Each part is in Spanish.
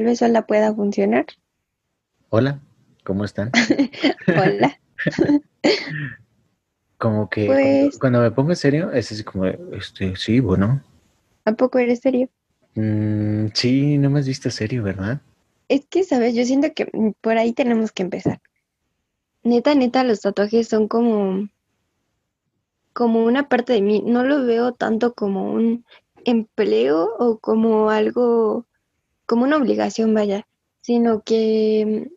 tal vez sola pueda funcionar. Hola, ¿cómo están? Hola. Como que cuando, Pues- cuando me pongo en serio, es así como, este, sí, bueno. ¿A poco eres serio? Mm, sí, no me has visto serio, ¿verdad? Es que, ¿sabes? Yo siento que por ahí tenemos que empezar. Neta, neta, los tatuajes son como, como una parte de mí. No lo veo tanto como un empleo o como algo, como una obligación, vaya, sino que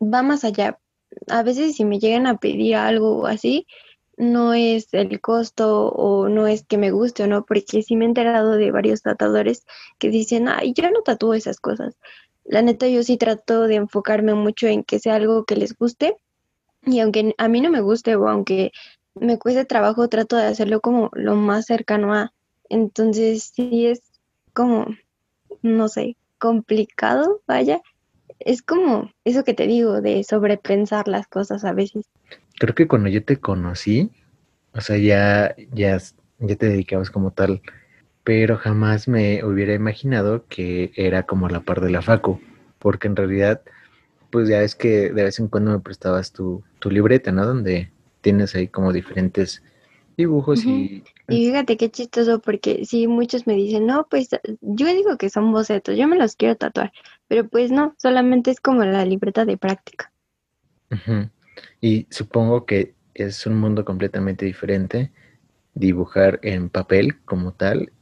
mm, va más allá. A veces si me llegan a pedir algo así, no es el costo o no es que me guste o no, porque sí me he enterado de varios tatuadores que dicen, ay, yo no tatúo esas cosas. La neta, yo sí trato de enfocarme mucho en que sea algo que les guste y aunque a mí no me guste o aunque me cueste trabajo, trato de hacerlo como lo más cercano a. Entonces, sí es como, no sé, complicado, vaya. Es como eso que te digo de sobrepensar las cosas a veces. Creo que cuando yo te conocí, o sea, ya, ya, ya te dedicabas como tal, pero jamás me hubiera imaginado que era como la par de la Facu, porque en realidad, pues ya es que de vez en cuando me prestabas tu, tu libreta, ¿no? Donde tienes ahí como diferentes dibujos y... Y fíjate qué chistoso, porque sí, muchos me dicen, no, pues yo digo que son bocetos, yo me los quiero tatuar, pero pues no, solamente es como la libreta de práctica. Y supongo que es un mundo completamente diferente dibujar en papel como tal,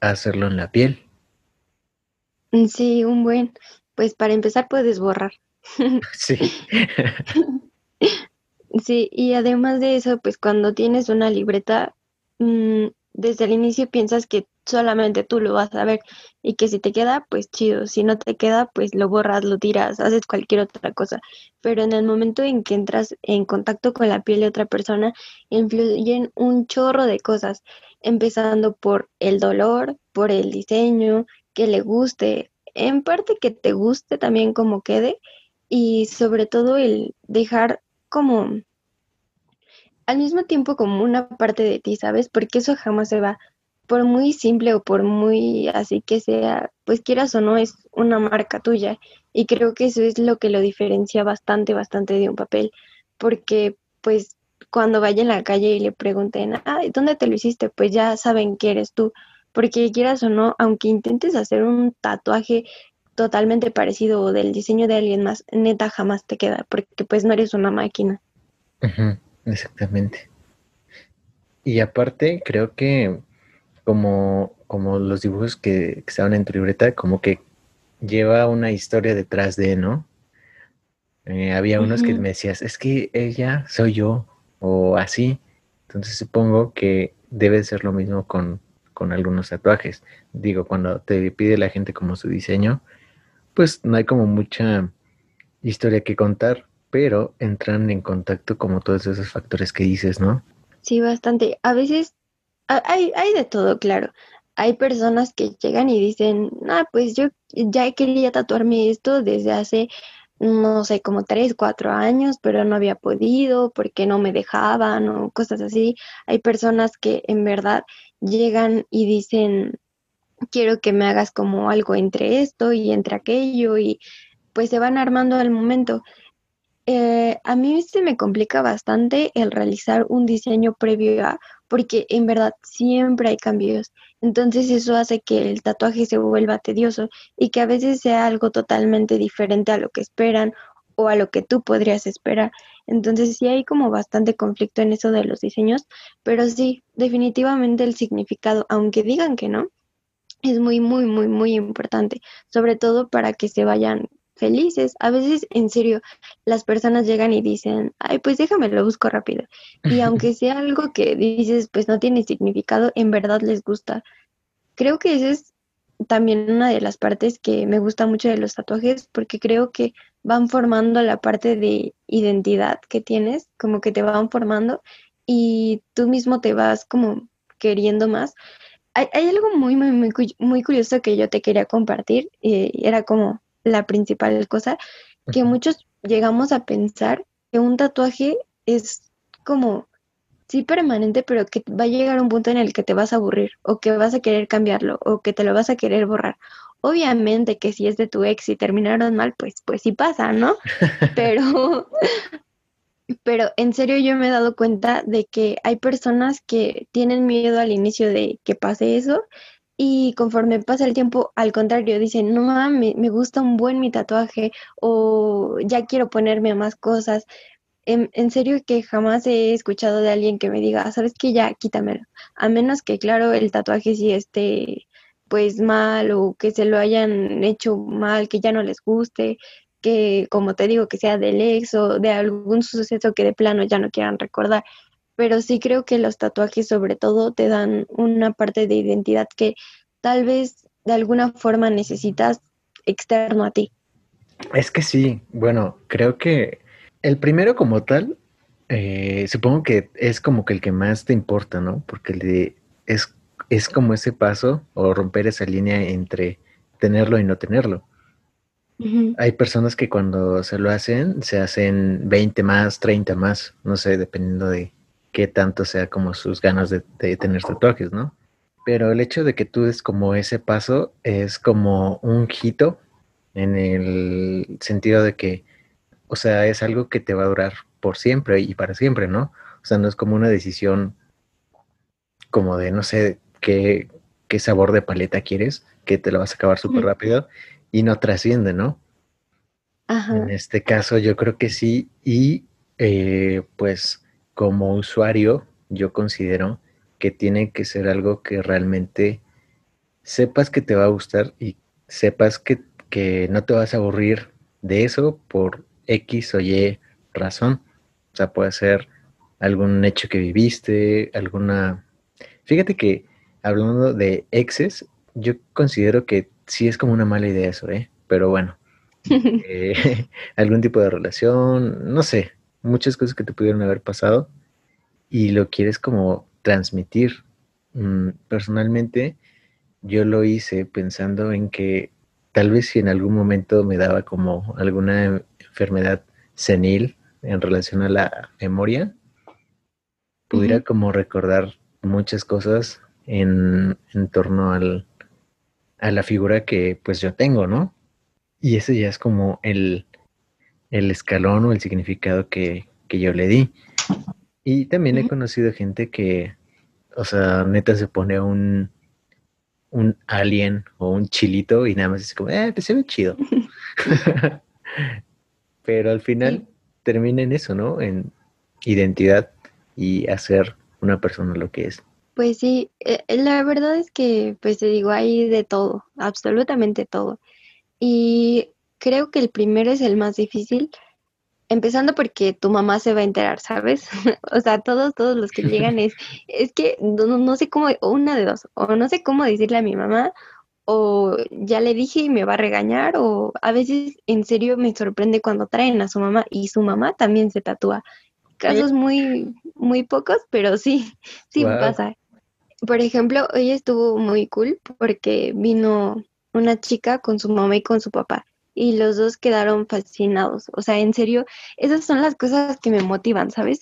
hacerlo en la piel. Mm, Sí, un buen, pues para empezar puedes borrar. Sí. Sí, y además de eso, pues cuando tienes una libreta, mm, desde el inicio piensas que solamente tú lo vas a ver y que si te queda, pues chido, si no te queda, pues lo borras, lo tiras, haces cualquier otra cosa. Pero en el momento en que entras en contacto con la piel de otra persona, influyen un chorro de cosas, empezando por el dolor, por el diseño, que le guste, en parte que te guste también como quede y sobre todo el dejar como al mismo tiempo como una parte de ti, ¿sabes? Porque eso jamás se va. Por muy simple o por muy así que sea, pues quieras o no, es una marca tuya. Y creo que eso es lo que lo diferencia bastante, bastante de un papel. Porque pues cuando vaya en la calle y le pregunten, ah, ¿dónde te lo hiciste? Pues ya saben que eres tú. Porque quieras o no, aunque intentes hacer un tatuaje totalmente parecido o del diseño de alguien más, neta jamás te queda, porque pues no eres una máquina. Exactamente. Y aparte, creo que como, como los dibujos que, que estaban en tu libreta, como que lleva una historia detrás de, ¿no? Eh, había unos que me decías, es que ella soy yo, o así. Entonces supongo que debe ser lo mismo con, con algunos tatuajes. Digo, cuando te pide la gente como su diseño, pues no hay como mucha historia que contar, pero entran en contacto como todos esos factores que dices, ¿no? Sí, bastante. A veces hay, hay de todo, claro. Hay personas que llegan y dicen, ah, pues yo ya quería tatuarme esto desde hace, no sé, como tres, cuatro años, pero no había podido porque no me dejaban o cosas así. Hay personas que en verdad llegan y dicen, quiero que me hagas como algo entre esto y entre aquello y pues se van armando al momento. Eh, a mí se me complica bastante el realizar un diseño previo a, porque en verdad siempre hay cambios. Entonces eso hace que el tatuaje se vuelva tedioso y que a veces sea algo totalmente diferente a lo que esperan o a lo que tú podrías esperar. Entonces sí hay como bastante conflicto en eso de los diseños, pero sí, definitivamente el significado, aunque digan que no, es muy, muy, muy, muy importante, sobre todo para que se vayan felices. A veces, en serio, las personas llegan y dicen, ay, pues déjame, lo busco rápido. Y aunque sea algo que dices, pues no tiene significado, en verdad les gusta. Creo que ese es también una de las partes que me gusta mucho de los tatuajes porque creo que van formando la parte de identidad que tienes, como que te van formando y tú mismo te vas como queriendo más. Hay, algo muy, muy, muy, muy curioso que yo te quería compartir y era como la principal cosa, que muchos llegamos a pensar que un tatuaje es como sí permanente, pero que va a llegar un punto en el que te vas a aburrir o que vas a querer cambiarlo o que te lo vas a querer borrar. Obviamente que si es de tu ex y terminaron mal, pues pues sí pasa, ¿no? Pero pero en serio yo me he dado cuenta de que hay personas que tienen miedo al inicio de que pase eso y conforme pasa el tiempo, al contrario, dicen, no mames, me gusta un buen mi tatuaje o ya quiero ponerme más cosas. En, en, serio que jamás he escuchado de alguien que me diga, sabes que ya quítamelo. A menos que, claro, el tatuaje sí esté pues mal o que se lo hayan hecho mal, que ya no les guste, que como te digo, que sea del ex o de algún suceso que de plano ya no quieran recordar. Pero sí creo que los tatuajes sobre todo te dan una parte de identidad que tal vez de alguna forma necesitas externo a ti. Es que sí, bueno, creo que el primero como tal, eh, supongo que es como que el que más te importa, ¿no? Porque el de, es, es como ese paso o romper esa línea entre tenerlo y no tenerlo. Hay personas que cuando se lo hacen, se hacen 20 más, 30 más, no sé, dependiendo de qué tanto sea como sus ganas de, de tener tatuajes, ¿no? Pero el hecho de que tú des como ese paso es como un hito en el sentido de que, o sea, es algo que te va a durar por siempre y para siempre, ¿no? O sea, no es como una decisión como de, no sé, qué, qué sabor de paleta quieres, que te lo vas a acabar súper rápido y no trasciende, ¿no? Ajá. En este caso yo creo que sí y eh, pues como usuario yo considero que tiene que ser algo que realmente sepas que te va a gustar y sepas que, no te vas a aburrir de eso por X o Y razón. O sea, puede ser algún hecho que viviste, alguna... Fíjate que hablando de exes, yo considero que sí es como una mala idea eso, ¿eh? Pero bueno, eh, algún tipo de relación, no sé, muchas cosas que te pudieron haber pasado y lo quieres como transmitir. Mm, personalmente, yo lo hice pensando en que tal vez si en algún momento me daba como alguna enfermedad senil en relación a la memoria, pudiera como recordar muchas cosas en, en torno al, a la figura que pues yo tengo, ¿no? Y ese ya es como el, el escalón o el significado que, que yo le di. Y también he conocido gente que, o sea, neta se pone un, un alien o un chilito y nada más es como, eh, pues se ve chido. Pero al final termina en eso, ¿no? En identidad y hacer una persona lo que es. Pues sí, eh, la verdad es que, pues te digo, hay de todo, absolutamente todo. Y creo que el primero es el más difícil, Empezando porque tu mamá se va a enterar, ¿sabes? o sea, todos, todos los que llegan es, es que no, no sé cómo, o una de dos, o no sé cómo decirle a mi mamá, o ya le dije y me va a regañar, o a veces en serio me sorprende cuando traen a su mamá y su mamá también se tatúa. Casos muy, muy pocos, pero sí, sí pasa. Por ejemplo, hoy estuvo muy cool porque vino una chica con su mamá y con su papá y los dos quedaron fascinados. O sea, en serio, esas son las cosas que me motivan, ¿sabes?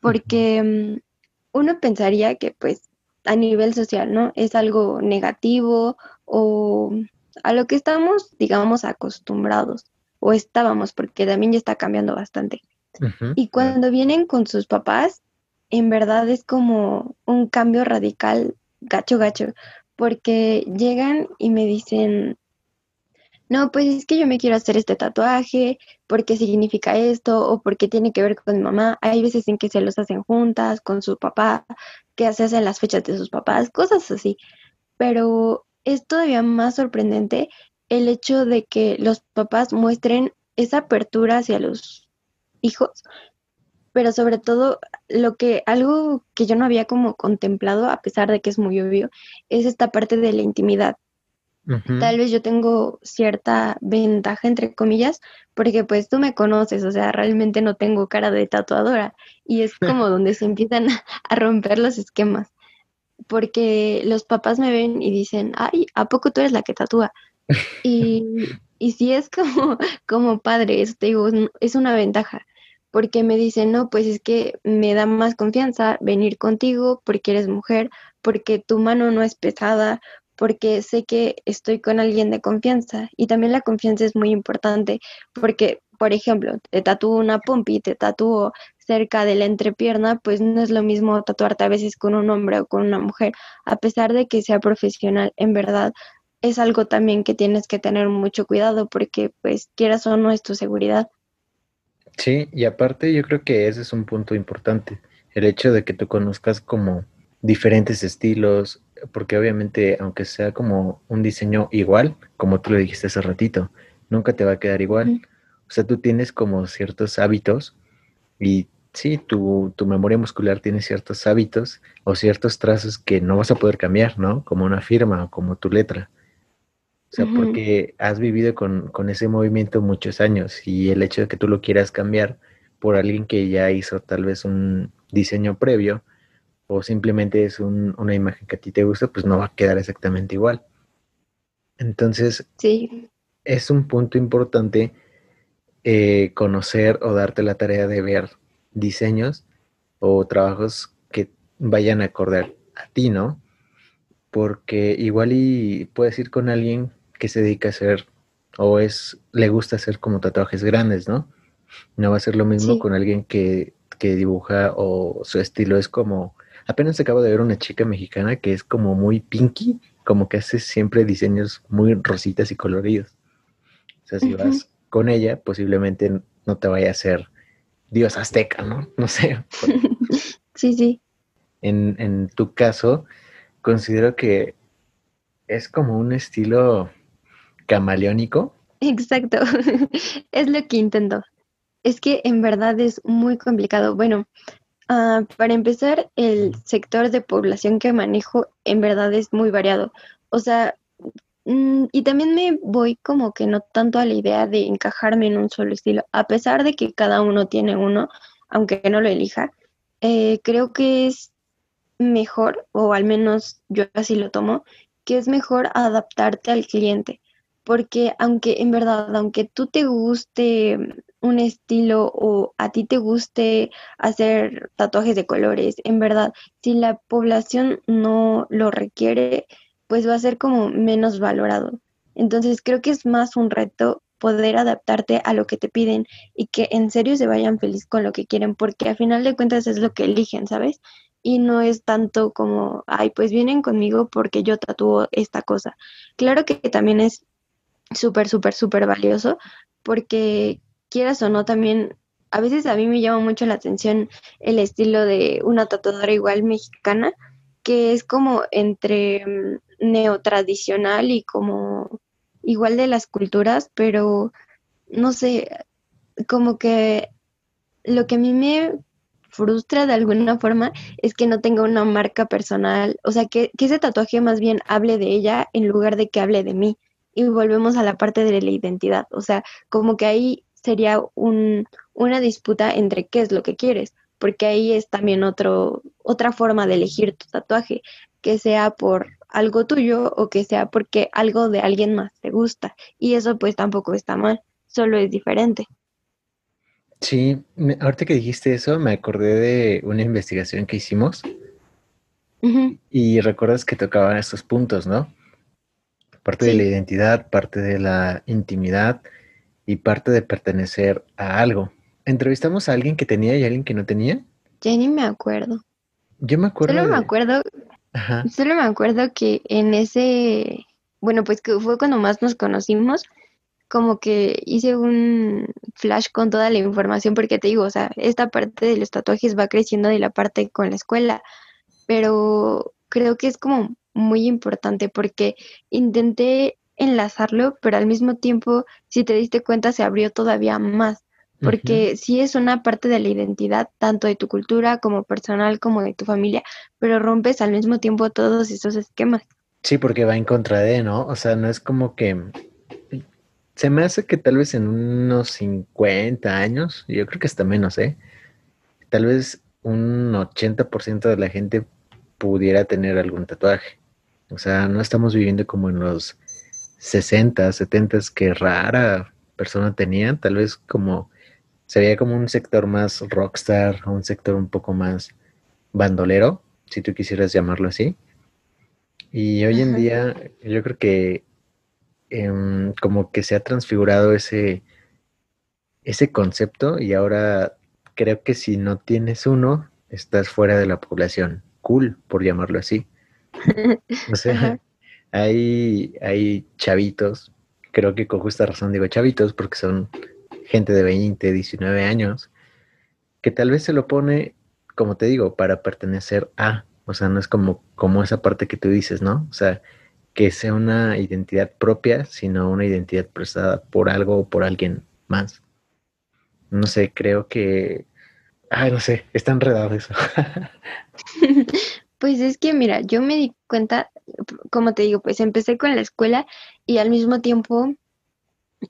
Porque mm, uno pensaría que pues a nivel social, ¿no? Es algo negativo o a lo que estamos, digamos, acostumbrados o estábamos, porque también ya está cambiando bastante. Y cuando vienen con sus papás, en verdad es como un cambio radical, gacho, gacho, porque llegan y me dicen, no, pues es que yo me quiero hacer este tatuaje, porque significa esto, o porque tiene que ver con mi mamá. Hay veces en que se los hacen juntas, con su papá, que se hacen las fechas de sus papás, cosas así. Pero es todavía más sorprendente el hecho de que los papás muestren esa apertura hacia los hijos, pero sobre todo lo que algo que yo no había como contemplado, a pesar de que es muy obvio, es esta parte de la intimidad. Tal vez yo tengo cierta ventaja, entre comillas, porque pues tú me conoces, o sea, realmente no tengo cara de tatuadora y es como donde se empiezan a romper los esquemas, porque los papás me ven y dicen, ay, ¿a poco tú eres la que tatúa? Y, y sí es como, como padre, eso te digo, es es una ventaja, porque me dicen, no, pues es que me da más confianza venir contigo porque eres mujer, porque tu mano no es pesada, porque sé que estoy con alguien de confianza. Y también la confianza es muy importante, porque, por ejemplo, te tatúo una pompi, te tatúo cerca de la entrepierna, pues no es lo mismo tatuarte a veces con un hombre o con una mujer, a pesar de que sea profesional, en verdad es algo también que tienes que tener mucho cuidado porque pues quieras o no es tu seguridad. Sí, y aparte yo creo que ese es un punto importante, el hecho de que tú conozcas como diferentes estilos, porque obviamente aunque sea como un diseño igual, como tú lo dijiste hace ratito, nunca te va a quedar igual. O sea, tú tienes como ciertos hábitos y sí, tu, tu memoria muscular tiene ciertos hábitos o ciertos trazos que no vas a poder cambiar, ¿no? Como una firma o como tu letra. O sea, porque has vivido con, con ese movimiento muchos años y el hecho de que tú lo quieras cambiar por alguien que ya hizo tal vez un diseño previo o simplemente es un- una imagen que a ti te gusta, pues no va a quedar exactamente igual. Entonces, Sí, es un punto importante eh, conocer o darte la tarea de ver diseños o trabajos que vayan a acordar a ti, ¿no? Porque igual y puedes ir con alguien que se dedica a hacer o es le gusta hacer como tatuajes grandes, ¿no? No va a ser lo mismo Sí. con alguien que, que dibuja o su estilo es como apenas acabo de ver una chica mexicana que es como muy pinky, como que hace siempre diseños muy rositas y coloridos. O sea, si vas con ella, posiblemente no te vaya a hacer dios azteca, ¿no? No sé. sí, sí. En, en tu caso, considero que es como un estilo camaleónico. Exacto. Es lo que intento. Es que en verdad es muy complicado. Bueno, ah, para empezar, el sector de población que manejo en verdad es muy variado. O sea, mm, y también me voy como que no tanto a la idea de encajarme en un solo estilo, a pesar de que cada uno tiene uno, aunque no lo elija, eh, creo que es mejor, o al menos yo así lo tomo, que es mejor adaptarte al cliente, porque aunque en verdad, aunque tú te guste un estilo o a ti te guste hacer tatuajes de colores, en verdad, si la población no lo requiere, pues va a ser como menos valorado. Entonces creo que es más un reto poder adaptarte a lo que te piden y que en serio se vayan feliz con lo que quieren, porque al final de cuentas es lo que eligen, ¿sabes? y no es tanto como, ay, pues vienen conmigo porque yo tatúo esta cosa. Claro que también es súper, súper, súper valioso porque quieras o no, también a veces a mí me llama mucho la atención el estilo de una tatuadora igual mexicana, que es como entre mm, neotradicional y como igual de las culturas, pero no sé, como que lo que a mí me frustra de alguna forma es que no tenga una marca personal, o sea, que, que ese tatuaje más bien hable de ella en lugar de que hable de mí. Y volvemos a la parte de la identidad, o sea, como que ahí sería un, una disputa entre qué es lo que quieres, porque ahí es también otro, otra forma de elegir tu tatuaje, que sea por algo tuyo o que sea porque algo de alguien más te gusta. Y eso pues tampoco está mal, solo es diferente. Sí, me- ahorita que dijiste eso, me acordé de una investigación que hicimos y recuerdas que tocaban estos puntos, ¿no? Parte de la identidad, parte de la intimidad y parte de pertenecer a algo. Entrevistamos a alguien que tenía y a alguien que no tenía. ya ni me acuerdo. Yo me acuerdo Solo me acuerdo Ajá, Solo me acuerdo que en ese, bueno, pues que fue cuando más nos conocimos, como que hice un flash con toda la información, porque te digo, o sea, esta parte de los tatuajes va creciendo de la parte con la escuela, pero creo que es como muy importante porque intenté enlazarlo, pero al mismo tiempo, si te diste cuenta, se abrió todavía más, porque sí es una parte de la identidad, tanto de tu cultura como personal, como de tu familia, pero rompes al mismo tiempo todos esos esquemas. Sí, porque va en contra de, ¿no? O sea, no es como que... Se me hace que tal vez en unos 50 años, yo creo que hasta menos, ¿eh? Tal vez un 80% de la gente pudiera tener algún tatuaje. O sea, no estamos viviendo como en los 60, 70 que rara persona tenía, tal vez como se veía como un sector más rockstar, un sector un poco más bandolero, si tú quisieras llamarlo así. Y hoy en día yo creo que em, como que se ha transfigurado ese, ese concepto y ahora creo que si no tienes uno, estás fuera de la población. Cool, por llamarlo así. O sea, hay, hay chavitos, creo que con justa razón digo chavitos, porque son gente de 20, 19 años, que tal vez se lo pone, como te digo, para pertenecer a, o sea, no es como, como esa parte que tú dices, ¿no? O sea, que sea una identidad propia, sino una identidad prestada por algo o por alguien más. No sé, creo que... Ay, no sé, está enredado eso. Pues es que, mira, yo me di cuenta, como te digo, pues empecé con la escuela y al mismo tiempo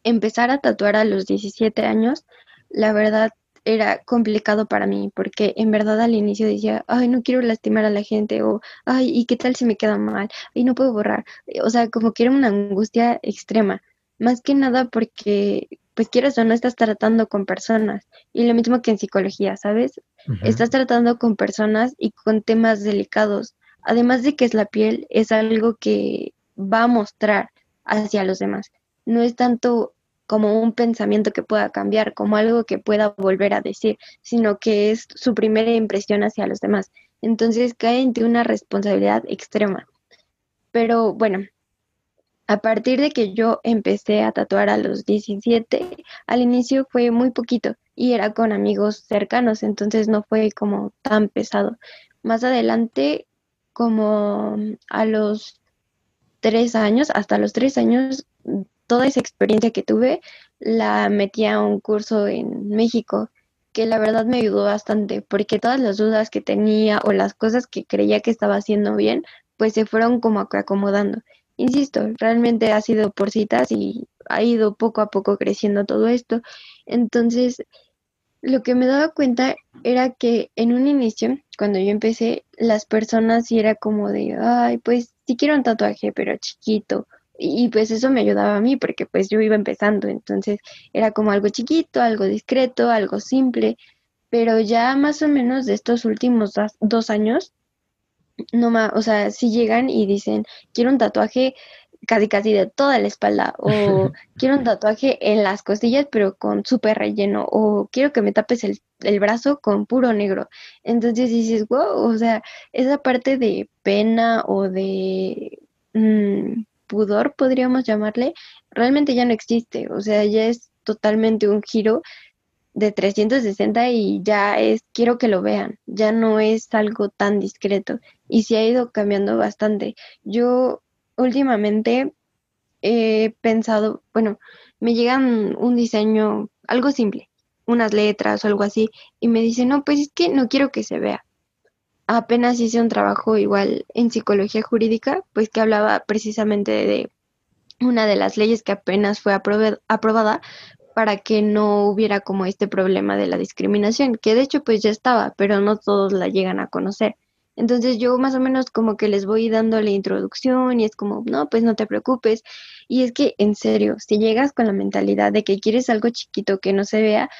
empezar a tatuar a los 17 años, la verdad era complicado para mí, porque en verdad al inicio decía, ay, no quiero lastimar a la gente, o ay, ¿y qué tal si me queda mal? Y no puedo borrar. O sea, como que era una angustia extrema. Más que nada porque, pues quieres o no, estás tratando con personas. Y lo mismo que en psicología, ¿sabes? Estás tratando con personas y con temas delicados. Además de que es la piel, es algo que va a mostrar hacia los demás. No es tanto como un pensamiento que pueda cambiar, como algo que pueda volver a decir, sino que es su primera impresión hacia los demás. Entonces cae en ti una responsabilidad extrema. Pero bueno, a partir de que yo empecé a tatuar a los 17, al inicio fue muy poquito y era con amigos cercanos, entonces no fue como tan pesado. Más adelante, como a los tres años, hasta los tres años, toda esa experiencia que tuve la metí a un curso en México que la verdad me ayudó bastante porque todas las dudas que tenía o las cosas que creía que estaba haciendo bien pues se fueron como acomodando. Insisto, realmente ha sido por citas y ha ido poco a poco creciendo todo esto. Entonces, lo que me daba cuenta era que en un inicio, cuando yo empecé, las personas sí era como de, ay, pues sí quiero un tatuaje, pero chiquito, y pues eso me ayudaba a mí porque pues yo iba empezando, entonces era como algo chiquito, algo discreto, algo simple, pero ya más o menos de estos últimos dos años, no más, o sea, si llegan y dicen, quiero un tatuaje casi casi de toda la espalda, o quiero un tatuaje en las costillas pero con súper relleno, o quiero que me tapes el, el, brazo con puro negro. Entonces dices, wow, o sea, esa parte de pena o de... Mmm, pudor, podríamos llamarle, realmente ya no existe. O sea, ya es totalmente un giro de 360 y ya es, quiero que lo vean, ya no es algo tan discreto y se ha ido cambiando bastante. Yo últimamente he pensado, bueno, me llegan un diseño, algo simple, unas letras o algo así, y me dicen, no, pues es que no quiero que se vea apenas hice un trabajo igual en psicología jurídica, pues que hablaba precisamente de una de las leyes que apenas fue aprobada para que no hubiera como este problema de la discriminación, que de hecho pues ya estaba, pero no todos la llegan a conocer. Entonces yo más o menos como que les voy dando la introducción y es como, no, pues no te preocupes. Y es que en serio, si llegas con la mentalidad de que quieres algo chiquito que no se vea,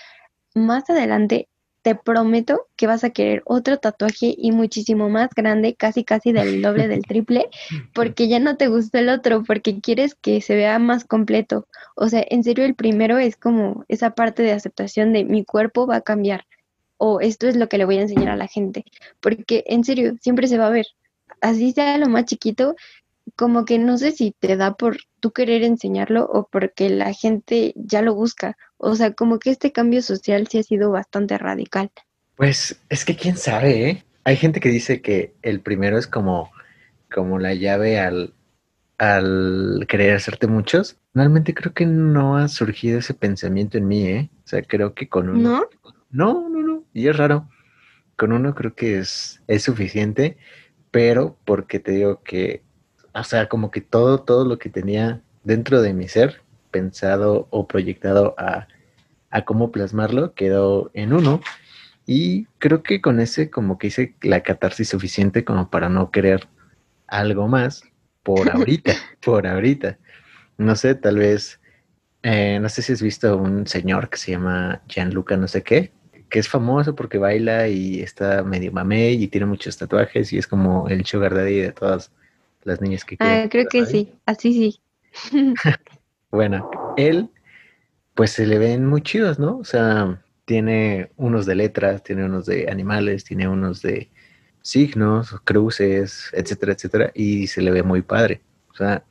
más adelante te prometo que vas a querer otro tatuaje y muchísimo más grande, casi casi del doble del triple, porque ya no te gustó el otro, porque quieres que se vea más completo. O sea, en serio el primero es como esa parte de aceptación de mi cuerpo va a cambiar o esto es lo que le voy a enseñar a la gente, porque en serio siempre se va a ver. Así sea lo más chiquito, como que no sé si te da por tú querer enseñarlo o porque la gente ya lo busca. O sea, como que este cambio social sí ha sido bastante radical. Pues es que quién sabe, ¿eh? Hay gente que dice que el primero es como, como la llave al, al querer hacerte muchos. Realmente creo que no ha surgido ese pensamiento en mí, ¿eh? O sea, creo que con uno... ¿No? No, no, no. Y es raro. Con uno creo que es, es suficiente, pero porque te digo que o sea, como que todo, todo lo que tenía dentro de mi ser, pensado o proyectado a, a cómo plasmarlo, quedó en uno. Y creo que con ese como que hice la catarsis suficiente como para no querer algo más por ahorita, por ahorita. No sé, tal vez, eh, no sé si has visto un señor que se llama Gianluca no sé qué, que es famoso porque baila y está medio mamé y tiene muchos tatuajes y es como el sugar daddy de todas las niñas que. Ah, creo que sí, así sí. bueno, él, pues se le ven muy chidos, ¿no? O sea, tiene unos de letras, tiene unos de animales, tiene unos de signos, cruces, etcétera, etcétera, y se le ve muy padre. O sea,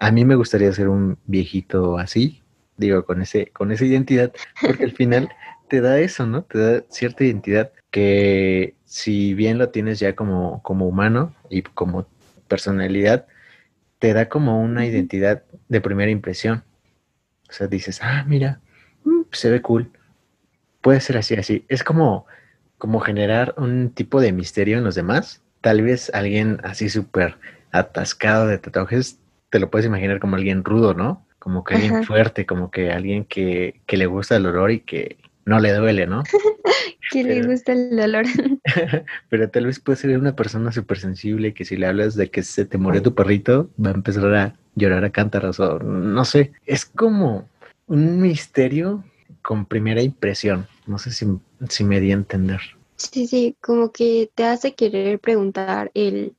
a mí me gustaría ser un viejito así, digo, con ese, con esa identidad, porque al final te da eso, ¿no? Te da cierta identidad que si bien lo tienes ya como, como humano y como personalidad, te da como una identidad de primera impresión. O sea, dices, ah, mira, mm, se ve cool. Puede ser así, así. Es como, como generar un tipo de misterio en los demás. Tal vez alguien así súper atascado de tatuajes, te lo puedes imaginar como alguien rudo, ¿no? Como que alguien fuerte, como que alguien que, que le gusta el olor y que, no le duele, ¿no? que le gusta el dolor. pero tal vez puede ser una persona súper sensible que si le hablas de que se te murió tu perrito, va a empezar a llorar a cántaros o no sé. Es como un misterio con primera impresión. No sé si, si me di a entender. Sí, sí, como que te hace querer preguntar el,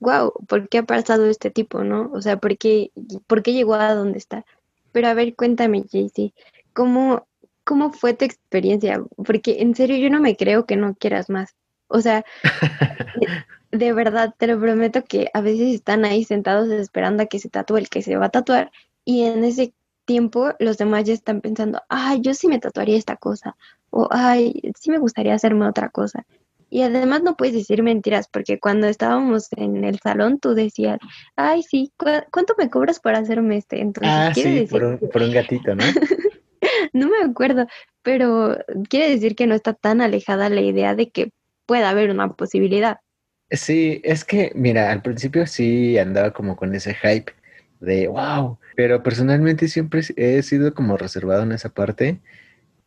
wow, ¿por qué ha pasado este tipo, no? O sea, ¿por qué, por qué llegó a donde está? Pero a ver, cuéntame, Jaycee, ¿cómo ¿cómo fue tu experiencia? Porque en serio yo no me creo que no quieras más. O sea, de, verdad, te lo prometo que a veces están ahí sentados esperando a que se tatúe el que se va a tatuar y en ese tiempo los demás ya están pensando, ay, yo sí me tatuaría esta cosa o ay, sí me gustaría hacerme otra cosa. Y además no puedes decir mentiras porque cuando estábamos en el salón tú decías, ay, sí, ¿cuánto me cobras por hacerme este? Entonces, ah, sí, por, un, por un gatito, ¿no? no me acuerdo, pero quiere decir que no está tan alejada la idea de que pueda haber una posibilidad. Sí, es que, mira, al principio sí andaba como con ese hype de wow, pero personalmente siempre he sido como reservado en esa parte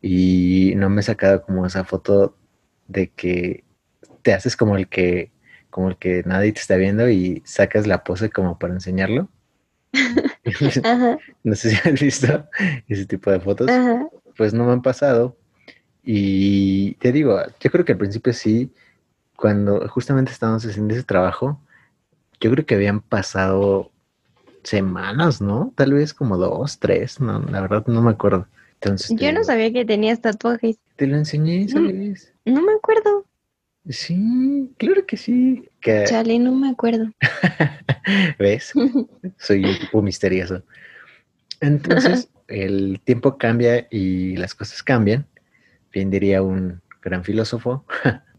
y no me he sacado como esa foto de que te haces como el que como el que nadie te está viendo y sacas la pose como para enseñarlo. no sé si has visto ese tipo de fotos. Pues no me han pasado. Y te digo, yo creo que al principio sí, cuando justamente estábamos haciendo ese trabajo, yo creo que habían pasado semanas, ¿no? Tal vez como dos, tres, no, la verdad no me acuerdo. Entonces, yo no sabía que tenías tatuajes. Te lo enseñé, ¿sabes? no me acuerdo. Sí, claro que sí. Que... Chale, no me acuerdo. ¿Ves? Soy un tipo misterioso. Entonces, el tiempo cambia y las cosas cambian. Bien diría un gran filósofo.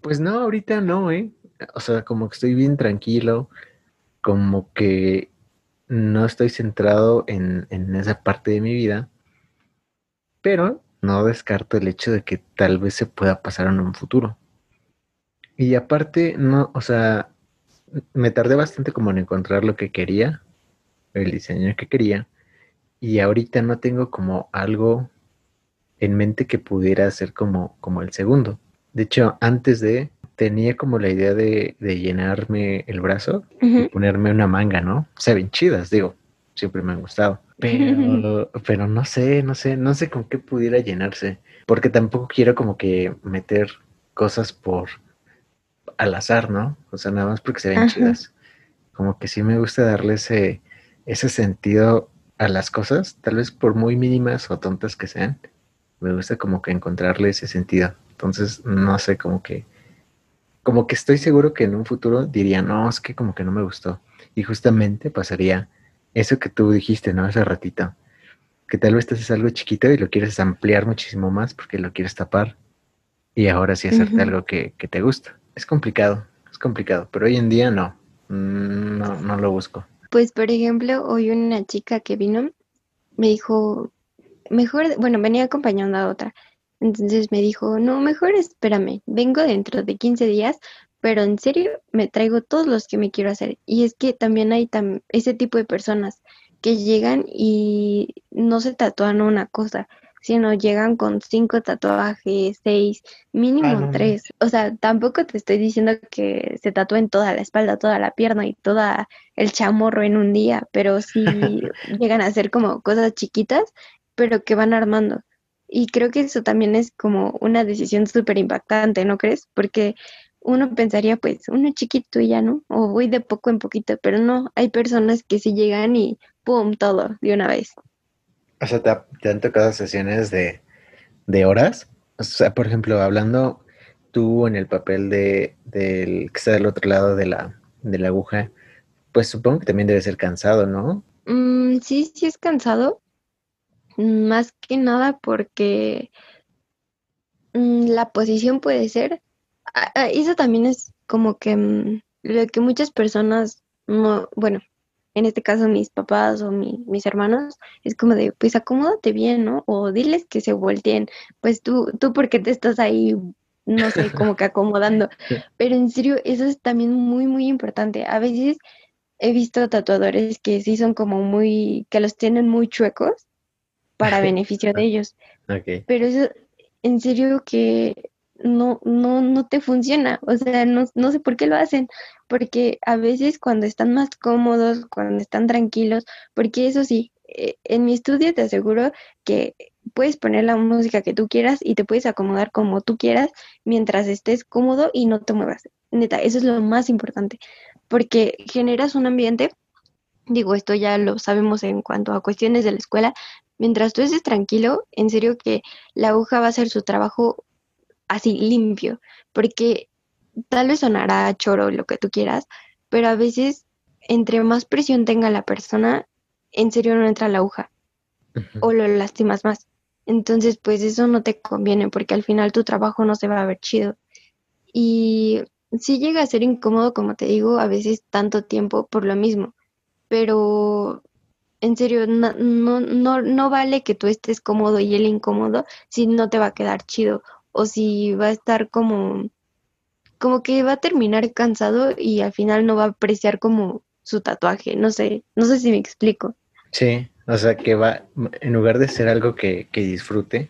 pues no, ahorita no, ¿eh? O sea, como que estoy bien tranquilo, como que no estoy centrado en, en esa parte de mi vida, pero no descarto el hecho de que tal vez se pueda pasar en un futuro. Y aparte, no, o sea, me tardé bastante como en encontrar lo que quería, el diseño que quería, y ahorita no tengo como algo en mente que pudiera ser como, como el segundo. De hecho, antes de, tenía como la idea de, llenarme el brazo y ponerme una manga, ¿no? Se ven chidas, digo, siempre me han gustado. Pero, pero no sé, no sé, no sé con qué pudiera llenarse, porque tampoco quiero como que meter cosas por al azar, ¿no? O sea, nada más porque se ven chidas. Como que sí me gusta darle ese, ese sentido a las cosas, tal vez por muy mínimas o tontas que sean, me gusta como que encontrarle ese sentido. Entonces, no sé, como que, como que estoy seguro que en un futuro diría, no, es que como que no me gustó. Y justamente pasaría eso que tú dijiste, ¿no? Hace ratito. Que tal vez te haces algo chiquito y lo quieres ampliar muchísimo más porque lo quieres tapar. Y ahora sí hacerte algo que, que te gusta es complicado, es complicado, pero hoy en día no, mm, no, no lo busco. Pues por ejemplo, hoy una chica que vino me dijo, mejor, bueno, venía acompañando a otra. Entonces me dijo, no, mejor espérame, vengo dentro de 15 días pero en serio me traigo todos los que me quiero hacer. Y es que también hay ese tipo de personas que llegan y no se tatúan una cosa, sino llegan con cinco tatuajes, seis, mínimo Ah, tres. O sea, tampoco te estoy diciendo que se tatúen toda la espalda, toda la pierna y toda el chamorro en un día, pero sí llegan a ser como cosas chiquitas, pero que van armando. Y creo que eso también es como una decisión súper impactante, ¿no crees? Porque uno pensaría, pues, uno chiquito y ya, ¿no? O voy de poco en poquito, pero no, hay personas que sí llegan y ¡pum! todo de una vez. O sea, ¿te, te han tocado sesiones de, de horas? O sea, por ejemplo, hablando tú en el papel de, del que está del otro lado de la, de la aguja, pues supongo que también debe ser cansado, ¿no? Mm, sí, sí es cansado, más que nada porque mm, la posición puede ser, ah, ah, eso también es como que mm, lo que muchas personas no, bueno, en este caso mis papás o mi- mis hermanos, es como de, pues acomódate bien, ¿no? O diles que se volteen, pues tú, tú porque te estás ahí, no sé, como que acomodando, pero en serio, eso es también muy, muy importante. A veces he visto tatuadores que sí son como muy, que los tienen muy chuecos para beneficio de ellos, Ok. pero eso en serio que no, no, no te funciona, o sea, no, no sé por qué lo hacen, porque a veces cuando están más cómodos, cuando están tranquilos, porque eso sí, eh, en mi estudio te aseguro que puedes poner la música que tú quieras y te puedes acomodar como tú quieras mientras estés cómodo y no te muevas. Neta, eso es lo más importante, porque generas un ambiente, digo, esto ya lo sabemos en cuanto a cuestiones de la escuela, mientras tú estés tranquilo, en serio que la aguja va a hacer su trabajo así limpio, porque tal vez sonará choro lo que tú quieras, pero a veces entre más presión tenga la persona, en serio no entra la aguja o lo lastimas más. Entonces, pues eso no te conviene porque al final tu trabajo no se va a ver chido. Y sí llega a ser incómodo, como te digo, a veces tanto tiempo por lo mismo, pero en serio, no, no, no, no vale que tú estés cómodo y él incómodo si no te va a quedar chido o si va a estar como, como que va a terminar cansado y al final no va a apreciar como su tatuaje. No sé, no sé si me explico. Sí, o sea que va, en lugar de ser algo que, que disfrute,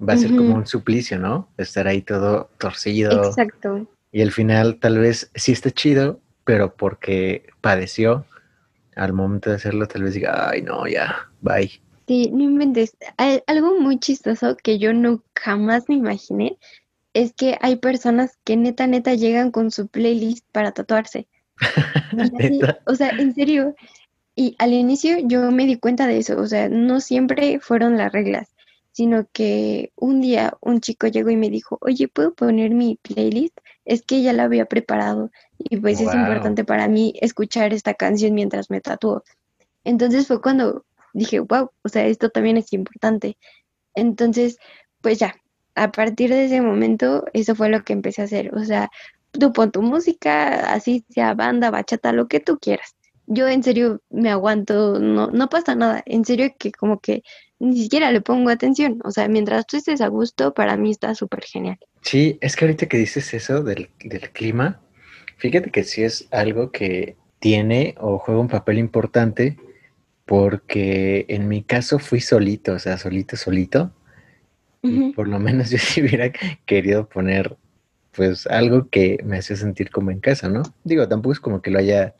va a ser como un suplicio, ¿no? Estar ahí todo torcido Exacto. y al final tal vez sí está chido, pero porque padeció al momento de hacerlo, tal vez diga, ay, no, ya, bye. Sí, no inventes. Al- Algo muy chistoso que yo no jamás me imaginé es que hay personas que neta, neta llegan con su playlist para tatuarse. Así, o sea, en serio. Y al inicio yo me di cuenta de eso, o sea, no siempre fueron las reglas, sino que un día un chico llegó y me dijo, oye, ¿puedo poner mi playlist? Es que ya la había preparado y pues es importante para mí escuchar esta canción mientras me tatúo. Entonces fue cuando dije, wow, o sea, esto también es importante. Entonces, pues ya, a partir de ese momento, eso fue lo que empecé a hacer. O sea, tú pon tu música, así sea banda, bachata, lo que tú quieras. Yo en serio me aguanto, no, no pasa nada. En serio que como que ni siquiera le pongo atención. O sea, mientras tú estés a gusto, para mí está súper genial. Sí, es que ahorita que dices eso del, del clima, fíjate que sí es algo que tiene o juega un papel importante porque en mi caso fui solito, o sea, solito, solito. Y Ujú. por lo menos yo sí hubiera querido poner pues algo que me hacía sentir como en casa, ¿no? Digo, tampoco es como que lo haya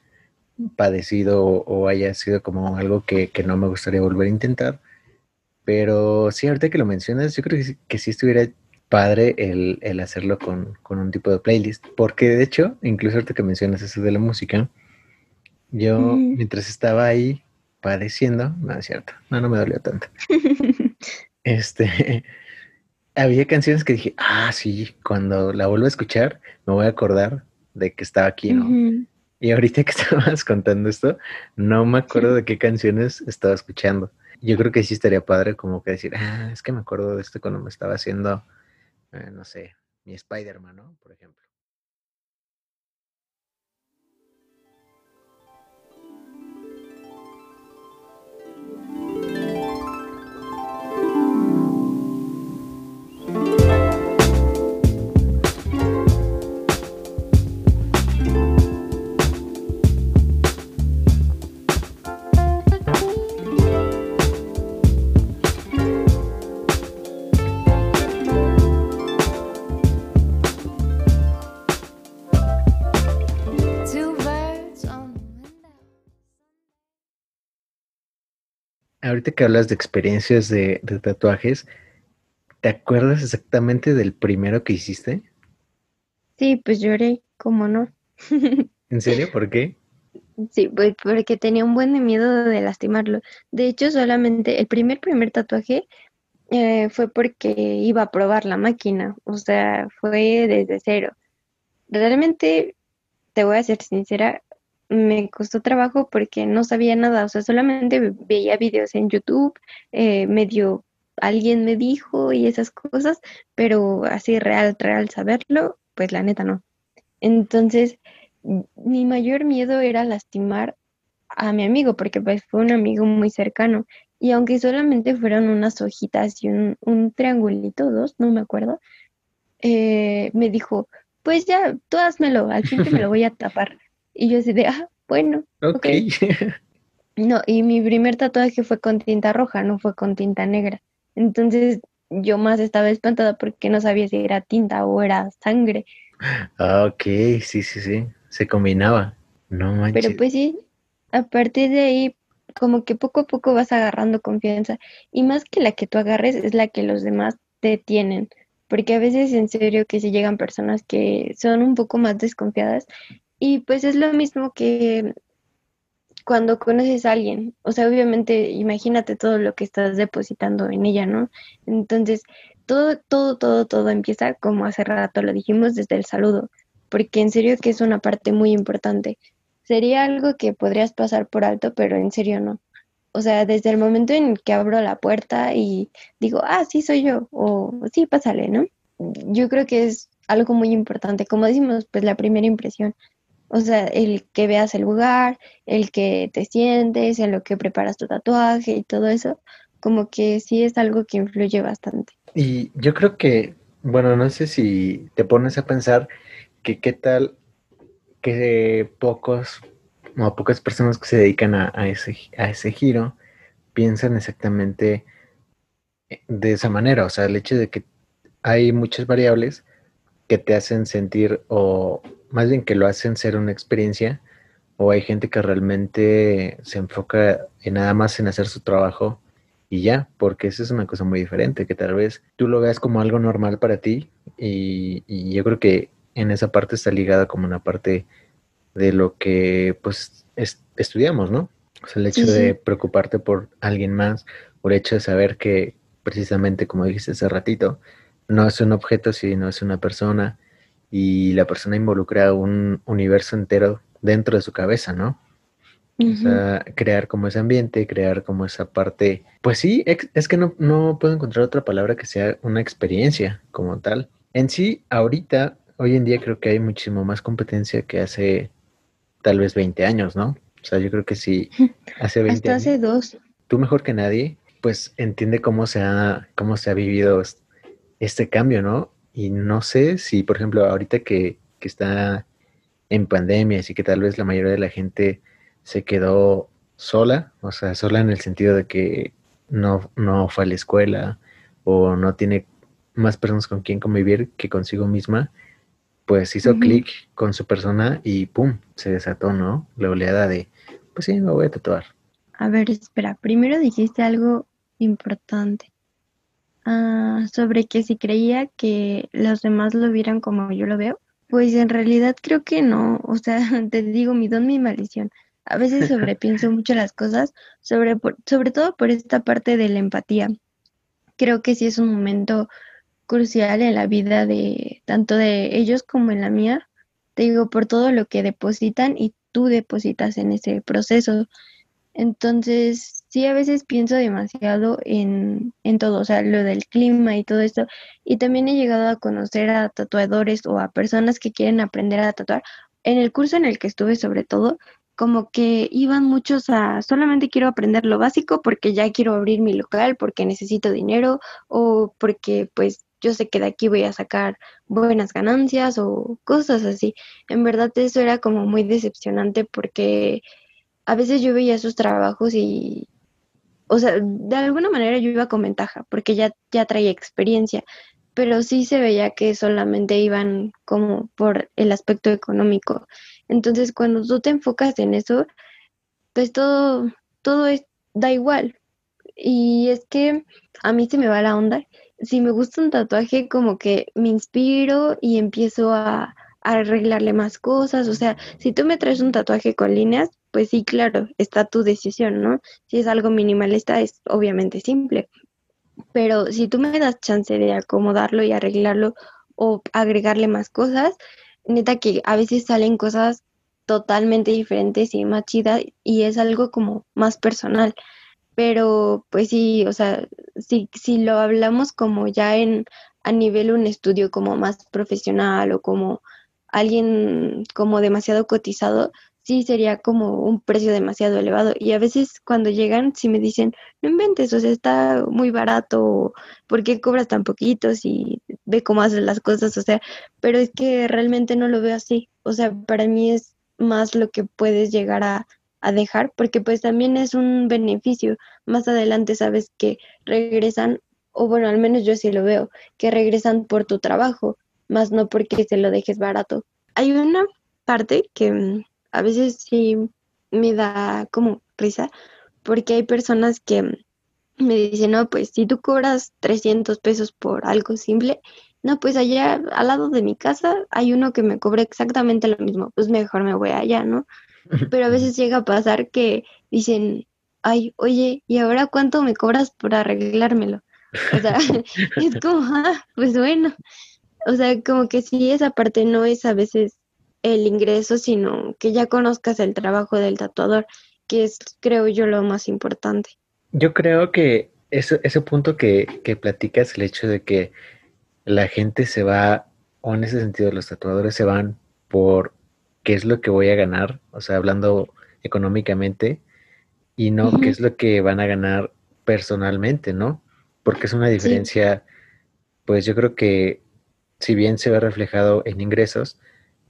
padecido o, haya sido como algo que, que no me gustaría volver a intentar, pero sí, ahorita que lo mencionas, yo creo que sí, que sí estuviera padre el, el hacerlo con, con un tipo de playlist, porque de hecho, incluso ahorita que mencionas eso de la música, yo Ujú. mientras estaba ahí padeciendo, no es cierto, no, no me dolió tanto. Este, había canciones que dije, ah, sí, cuando la vuelvo a escuchar, me voy a acordar de que estaba aquí, ¿no? Y ahorita que estabas contando esto, no me acuerdo de qué canciones estaba escuchando. Yo creo que sí estaría padre como que decir, ah, es que me acuerdo de esto cuando me estaba haciendo, eh, no sé, mi Spider-Man, ¿no? Por ejemplo. Ahorita que hablas de experiencias de, de tatuajes, ¿te acuerdas exactamente del primero que hiciste? Sí, pues lloré, ¿cómo no? ¿En serio? ¿Por qué? Sí, pues porque tenía un buen miedo de lastimarlo. De hecho, solamente el primer, primer tatuaje eh, fue porque iba a probar la máquina, o sea, fue desde cero. Realmente, te voy a ser sincera, me costó trabajo porque no sabía nada, o sea, solamente veía videos en YouTube, eh, medio alguien me dijo y esas cosas, pero así real, real saberlo, pues la neta no. Entonces, mi mayor miedo era lastimar a mi amigo, porque pues fue un amigo muy cercano. Y aunque solamente fueron unas hojitas y un, un triangulito, dos, no me acuerdo, eh, me dijo, pues ya, tú házmelo, al fin me lo voy a tapar. Y yo así de, ah, bueno. Ok. No, y mi primer tatuaje fue con tinta roja, no fue con tinta negra. Entonces yo más estaba espantada porque no sabía si era tinta o era sangre. Ah, ok, sí, sí, sí. Se combinaba. No manches. Pero pues sí, a partir de ahí, como que poco a poco vas agarrando confianza. Y más que la que tú agarres, es la que los demás te tienen. Porque a veces en serio que si llegan personas que son un poco más desconfiadas. Y pues es lo mismo que cuando conoces a alguien. O sea, obviamente, imagínate todo lo que estás depositando en ella, ¿no? Entonces, todo, todo, todo, todo empieza como hace rato lo dijimos desde el saludo porque en serio que es una parte muy importante. Sería algo que podrías pasar por alto, pero en serio no. O sea, desde el momento en que abro la puerta y digo, ah, sí soy yo, o sí, pásale, ¿no? Yo creo que es algo muy importante. Como decimos, pues la primera impresión. O sea, el que veas el lugar, el que te sientes, en lo que preparas tu tatuaje y todo eso, como que sí es algo que influye bastante. Y yo creo que, bueno, no sé si te pones a pensar que qué tal que pocos o pocas personas que se dedican a, ese, a ese giro piensan exactamente de esa manera. O sea, el hecho de que hay muchas variables que te hacen sentir, o más bien que lo hacen ser una experiencia, o hay gente que realmente se enfoca en nada más en hacer su trabajo y ya, porque eso es una cosa muy diferente, que tal vez tú lo veas como algo normal para ti y, y yo creo que en esa parte está ligada como una parte de lo que pues estudiamos, ¿no? O sea, el hecho de preocuparte por alguien más, o el hecho de saber que precisamente, como dijiste hace ratito, no es un objeto, sino es una persona y la persona involucra un universo entero dentro de su cabeza, ¿no? O sea, crear como ese ambiente, crear como esa parte, pues sí, es que no, no puedo encontrar otra palabra que sea una experiencia como tal. En sí, ahorita hoy en día creo que hay muchísimo más competencia que hace tal vez 20 años, ¿no? O sea, yo creo que sí, hace 20 Hasta hace dos. Tú mejor que nadie, pues entiende cómo se ha, cómo se ha vivido este cambio, ¿no? Y no sé si, por ejemplo, ahorita que, que está en pandemia, así que tal vez la mayoría de la gente se quedó sola, o sea, sola en el sentido de que no, no fue a la escuela o no tiene más personas con quien convivir que consigo misma, pues hizo clic con su persona y ¡pum! se desató, ¿no? La oleada de, pues sí, me voy a tatuar. A ver, espera, primero dijiste algo importante. Ah, sobre que si creía que los demás lo vieran como yo lo veo, pues en realidad creo que no. O sea, te digo, mi don, mi maldición. A veces sobrepienso mucho las cosas, sobre, sobre todo por esta parte de la empatía. Creo que sí es un momento crucial en la vida de tanto de ellos como en la mía. Te digo, por todo lo que depositan y tú depositas en ese proceso. Entonces, sí, a veces pienso demasiado en, en todo, o sea, lo del clima y todo esto. Y también he llegado a conocer a tatuadores o a personas que quieren aprender a tatuar. En el curso en el que estuve, sobre todo, como que iban muchos a solamente quiero aprender lo básico porque ya quiero abrir mi local, porque necesito dinero o porque pues yo sé que de aquí voy a sacar buenas ganancias o cosas así. En verdad eso era como muy decepcionante porque a veces yo veía sus trabajos y, o sea, de alguna manera yo iba con ventaja porque ya, ya traía experiencia, pero sí se veía que solamente iban como por el aspecto económico. Entonces cuando tú te enfocas en eso, pues todo, todo da igual, y es que a mí se me va la onda. Si me gusta un tatuaje, como que me inspiro y empiezo a arreglarle más cosas. O sea, si tú me traes un tatuaje con líneas, pues sí, claro, está tu decisión, ¿no? Si es algo minimalista, es obviamente simple. Pero si tú me das chance de acomodarlo y arreglarlo o agregarle más cosas, neta que a veces salen cosas totalmente diferentes y más chidas y es algo como más personal. Pero pues sí, o sea, si, si lo hablamos como ya en a nivel un estudio como más profesional o como alguien como demasiado cotizado, sí sería como un precio demasiado elevado. Y a veces cuando llegan, sí me dicen, no inventes, o sea, está muy barato, ¿por qué cobras tan poquito si ve cómo haces las cosas? O sea, pero es que realmente no lo veo así. O sea, para mí es más lo que puedes llegar a, a dejar, porque pues también es un beneficio. Más adelante sabes que regresan, o bueno, al menos yo sí lo veo, que regresan por tu trabajo, más no porque se lo dejes barato. Hay una parte que mm, a veces sí me da como risa, porque hay personas que me dicen, no, pues si tú cobras 300 pesos por algo simple, no, pues allá al lado de mi casa hay uno que me cobra exactamente lo mismo, pues mejor me voy allá, ¿no? Pero a veces llega a pasar que dicen, ay, oye, ¿y ahora cuánto me cobras por arreglármelo? O sea, es como, ah, pues bueno. O sea, como que sí, esa parte no es a veces el ingreso, sino que ya conozcas el trabajo del tatuador, que es, creo yo, lo más importante. Yo creo que eso, ese punto que, que platicas, el hecho de que la gente se va, o en ese sentido los tatuadores se van por qué es lo que voy a ganar, o sea, hablando económicamente, y no qué es lo que van a ganar personalmente, ¿no? Porque es una diferencia, pues yo creo que si bien se ve reflejado en ingresos,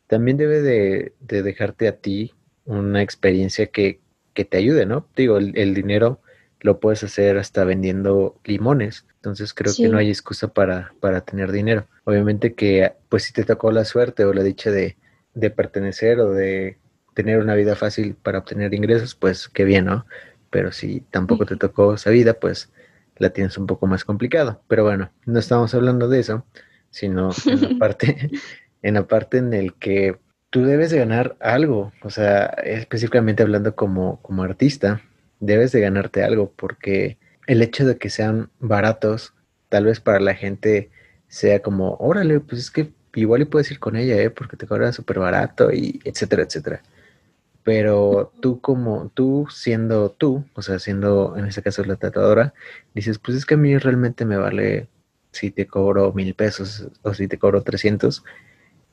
también debe de, dejarte a ti una experiencia que, te ayude, ¿no? Digo, el, dinero lo puedes hacer hasta vendiendo limones, entonces creo que no hay excusa para, para tener dinero. Obviamente que, pues si te tocó la suerte o la dicha de, de pertenecer o de tener una vida fácil para obtener ingresos, pues qué bien, ¿no? Pero si tampoco te tocó esa vida, pues la tienes un poco más complicado. Pero bueno, no estamos hablando de eso, sino en la parte en la parte en el que tú debes de ganar algo, o sea, específicamente hablando como, como artista, debes de ganarte algo porque el hecho de que sean baratos, tal vez para la gente sea como, órale, pues es que igual y puedes ir con ella, ¿eh? porque te cobra súper barato y etcétera, etcétera. Pero tú como, tú siendo tú, o sea, siendo en este caso la tatuadora, dices, pues es que a mí realmente me vale si te cobro mil pesos o si te cobro 300,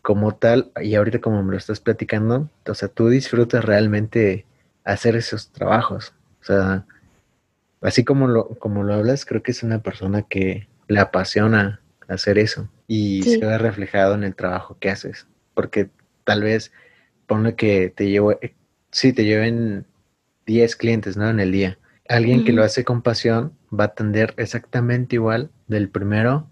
como tal, y ahorita como me lo estás platicando, o sea, tú disfrutas realmente hacer esos trabajos. O sea, así como lo, como lo hablas, creo que es una persona que le apasiona hacer eso y se ve reflejado en el trabajo que haces. Porque tal vez, pone que te llevo, eh, sí, te lleven 10 clientes, ¿no? En el día. Alguien que lo hace con pasión va a atender exactamente igual del primero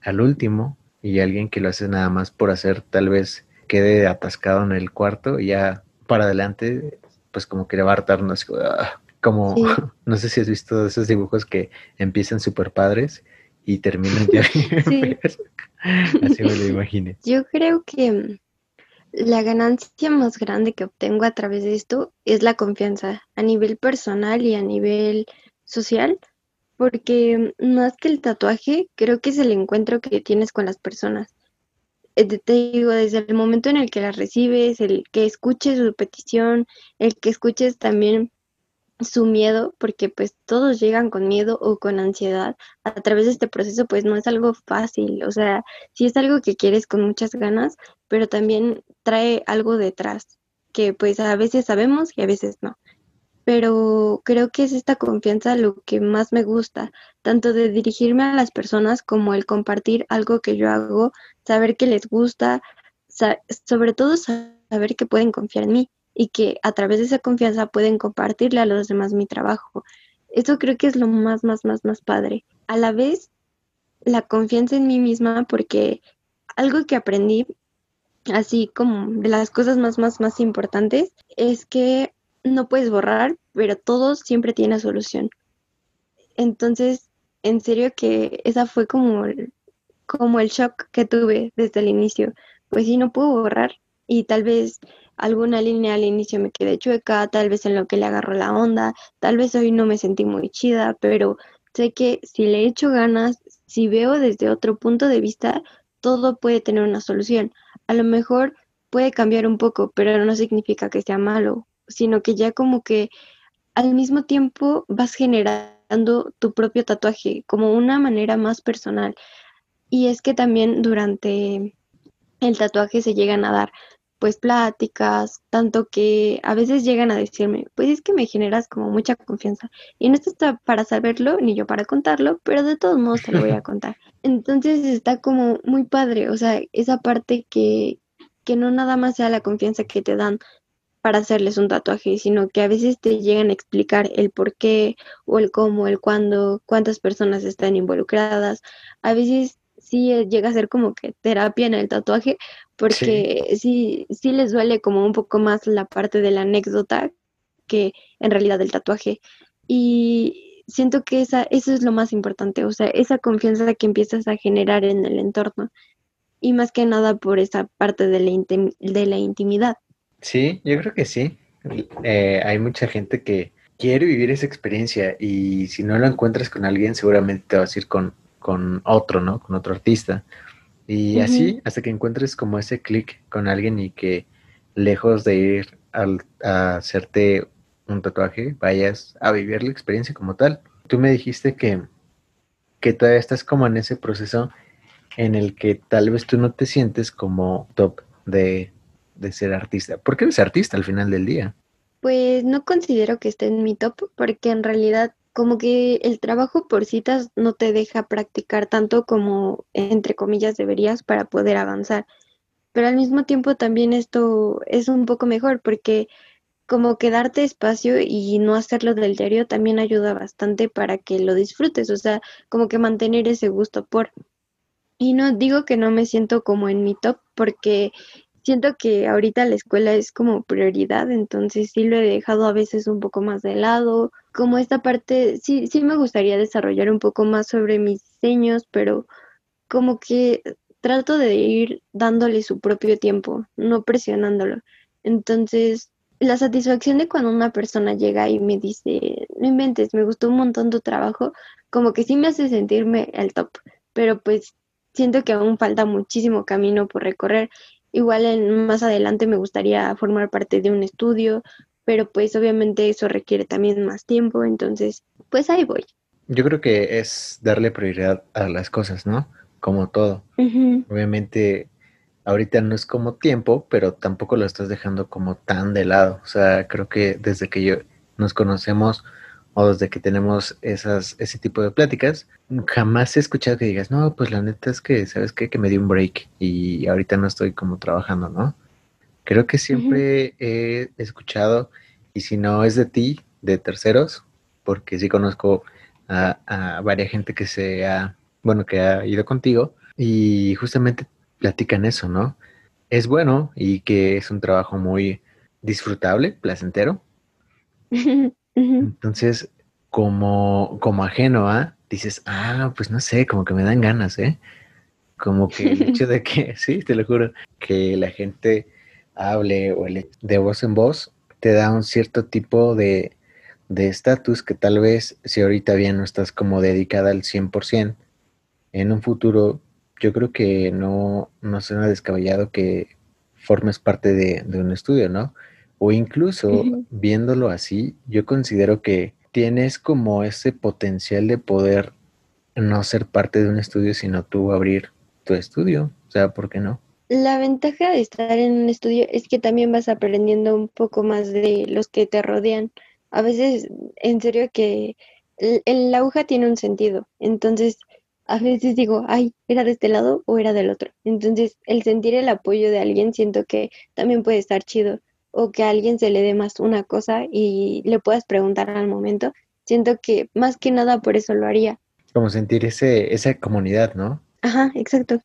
al último y alguien que lo hace nada más por hacer, tal vez quede atascado en el cuarto y ya para adelante, pues como que le va a hartar, no ah, como, no sé si has visto esos dibujos que empiezan súper padres y terminan ya Así me lo imaginé. Yo creo que la ganancia más grande que obtengo a través de esto es la confianza a nivel personal y a nivel social porque más que el tatuaje, creo que es el encuentro que tienes con las personas. Eh, te digo, desde el momento en el que las recibes, el que escuches su petición, el que escuches también su miedo, porque pues todos llegan con miedo o con ansiedad a través de este proceso, pues no es algo fácil, o sea, sí es algo que quieres con muchas ganas, pero también trae algo detrás, que pues a veces sabemos y a veces no pero creo que es esta confianza lo que más me gusta, tanto de dirigirme a las personas como el compartir algo que yo hago, saber que les gusta, sobre todo saber que pueden confiar en mí y que a través de esa confianza pueden compartirle a los demás mi trabajo. Eso creo que es lo más, más, más, más padre. A la vez, la confianza en mí misma, porque algo que aprendí, así como de las cosas más, más, más importantes, es que no puedes borrar, pero todo siempre tiene solución. Entonces, en serio que esa fue como el, como el shock que tuve desde el inicio. Pues sí, no puedo borrar y tal vez alguna línea al inicio me quedé chueca, tal vez en lo que le agarró la onda, tal vez hoy no me sentí muy chida, pero sé que si le echo ganas, si veo desde otro punto de vista, todo puede tener una solución. A lo mejor puede cambiar un poco, pero no significa que sea malo, sino que ya como que al mismo tiempo vas generando tu propio tatuaje como una manera más personal. Y es que también durante el tatuaje se llegan a dar pues pláticas, tanto que a veces llegan a decirme, pues es que me generas como mucha confianza. Y no está para saberlo, ni yo para contarlo, pero de todos modos te lo voy a contar. Entonces está como muy padre, o sea, esa parte que, que no nada más sea la confianza que te dan para hacerles un tatuaje, sino que a veces te llegan a explicar el por qué o el cómo, el cuándo, cuántas personas están involucradas. A veces sí eh, llega a ser como que terapia en el tatuaje, porque sí. sí, les duele como un poco más la parte de la anécdota que en realidad el tatuaje. Y siento que esa, eso es lo más importante, o sea, esa confianza que empiezas a generar en el entorno. Y más que nada por esa parte de la, de la intimidad. Sí, yo creo que sí. Eh, hay mucha gente que quiere vivir esa experiencia y si no lo encuentras con alguien, seguramente te vas a ir con, con otro, ¿no? Con otro artista. Y así hasta que encuentres como ese clic con alguien y que lejos de ir a hacerte un tatuaje, vayas a vivir la experiencia como tal. Tú me dijiste que, que todavía estás como en ese proceso en el que tal vez tú no te sientes como top de, de ser artista. ¿Por qué eres artista al final del día? Pues no considero que esté en mi top porque en realidad como que el trabajo por citas no te deja practicar tanto como entre comillas deberías para poder avanzar. Pero al mismo tiempo también esto es un poco mejor porque como que darte espacio y no hacerlo del diario también ayuda bastante para que lo disfrutes, o sea, como que mantener ese gusto por. Y no digo que no me siento como en mi top porque siento que ahorita la escuela es como prioridad, entonces sí lo he dejado a veces un poco más de lado. Como esta parte, sí, sí me gustaría desarrollar un poco más sobre mis diseños, pero como que trato de ir dándole su propio tiempo, no presionándolo. Entonces, la satisfacción de cuando una persona llega y me dice, no inventes, me gustó un montón tu trabajo, como que sí me hace sentirme al top, pero pues siento que aún falta muchísimo camino por recorrer Igual en, más adelante me gustaría formar parte de un estudio, pero pues obviamente eso requiere también más tiempo, entonces pues ahí voy. Yo creo que es darle prioridad a las cosas, ¿no? Como todo. Obviamente ahorita no es como tiempo, pero tampoco lo estás dejando como tan de lado. O sea, creo que desde que yo nos conocemos o desde que tenemos esas, ese tipo de pláticas, jamás he escuchado que digas, no, pues la neta es que, ¿sabes qué? Que me di un break y ahorita no estoy como trabajando, ¿no? Creo que siempre he escuchado, y si no es de ti, de terceros, porque sí conozco a, a varias gente que se ha, bueno, que ha ido contigo y justamente platican eso, ¿no? Es bueno y que es un trabajo muy disfrutable, placentero. Entonces, como, como ajeno a, dices, ah, pues no sé, como que me dan ganas, ¿eh? Como que el hecho de que, sí, te lo juro, que la gente hable o el, de voz en voz te da un cierto tipo de estatus que tal vez si ahorita bien no estás como dedicada al 100%, en un futuro yo creo que no, no suena descabellado que formes parte de, de un estudio, ¿no? O incluso viéndolo así, yo considero que tienes como ese potencial de poder no ser parte de un estudio, sino tú abrir tu estudio. O sea, ¿por qué no? La ventaja de estar en un estudio es que también vas aprendiendo un poco más de los que te rodean. A veces, en serio, que el, aguja tiene un sentido. Entonces, a veces digo, ay, ¿era de este lado o era del otro? Entonces, el sentir el apoyo de alguien siento que también puede estar chido o que a alguien se le dé más una cosa y le puedas preguntar al momento, siento que más que nada por eso lo haría. Como sentir ese, esa comunidad, ¿no? Ajá, exacto.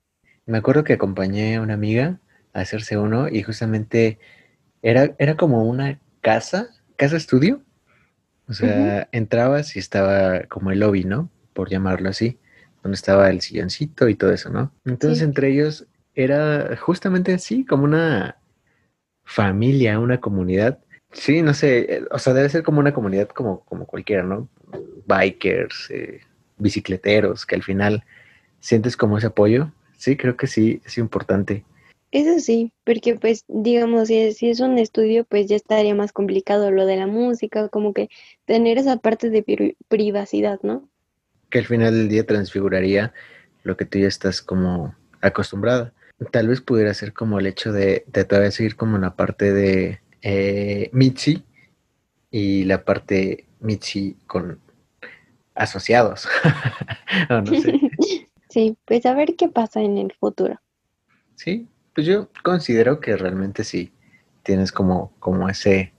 Me acuerdo que acompañé a una amiga a hacerse uno y justamente era, era como una casa, casa estudio, O sea, entrabas y estaba como el lobby, ¿no? Por llamarlo así, donde estaba el silloncito y todo eso, ¿no? Entonces Sí. entre ellos era justamente así, como una familia, una comunidad. Sí, no sé, eh, o sea, debe ser como una comunidad como, como cualquiera, ¿no? Bikers, eh, bicicleteros, que al final sientes como ese apoyo. Sí, creo que sí, es importante. Eso sí, porque pues digamos, si es, si es un estudio, pues ya estaría más complicado lo de la música, como que tener esa parte de pri- privacidad, ¿no? que al final del día transfiguraría lo que tú ya estás como acostumbrada. Tal vez pudiera ser como el hecho de, de todavía seguir como la parte de eh, Mitzi y la parte Mitzi con asociados. no sé. Sí, pues a ver qué pasa en el futuro. Sí, pues yo considero que realmente sí tienes como, como ese,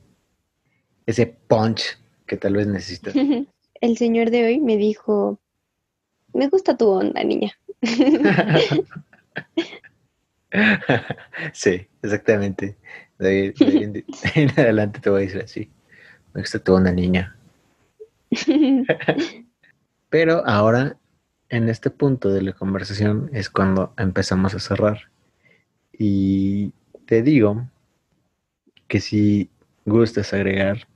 ese punch que tal vez necesitas. El señor de hoy me dijo, me gusta tu onda, niña. Sí, exactamente. De ahí, de ahí en, de ahí en adelante te voy a decir así. Me gusta tu onda, niña. Pero ahora, en este punto de la conversación, es cuando empezamos a cerrar. Y te digo que si gustas agregar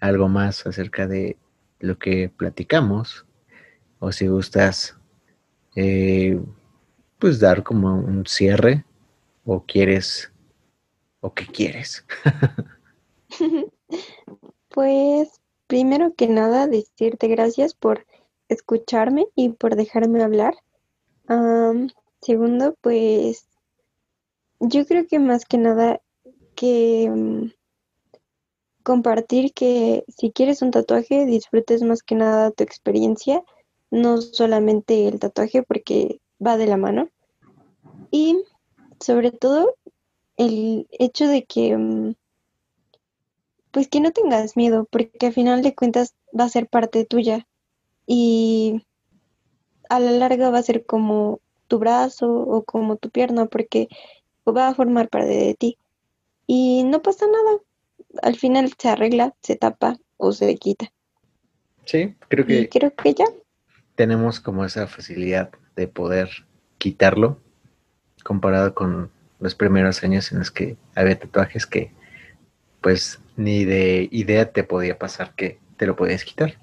algo más acerca de lo que platicamos, o si gustas, eh, pues dar como un cierre, o quieres, o qué quieres. Pues primero que nada decirte gracias por escucharme y por dejarme hablar. Segundo, pues yo creo que más que nada que mm, compartir que si quieres un tatuaje disfrutes más que nada tu experiencia, no solamente el tatuaje porque va de la mano. Y sobre todo el hecho de que mm, pues que no tengas miedo, porque al final de cuentas va a ser parte tuya y a la larga va a ser como tu brazo o como tu pierna, porque va a formar parte de ti. Y no pasa nada, al final se arregla, se tapa o se quita. Sí, creo Y que creo que ya. tenemos como esa facilidad de poder quitarlo comparado con los primeros años en los que había tatuajes que pues ni de idea te podía pasar que te lo podías quitar.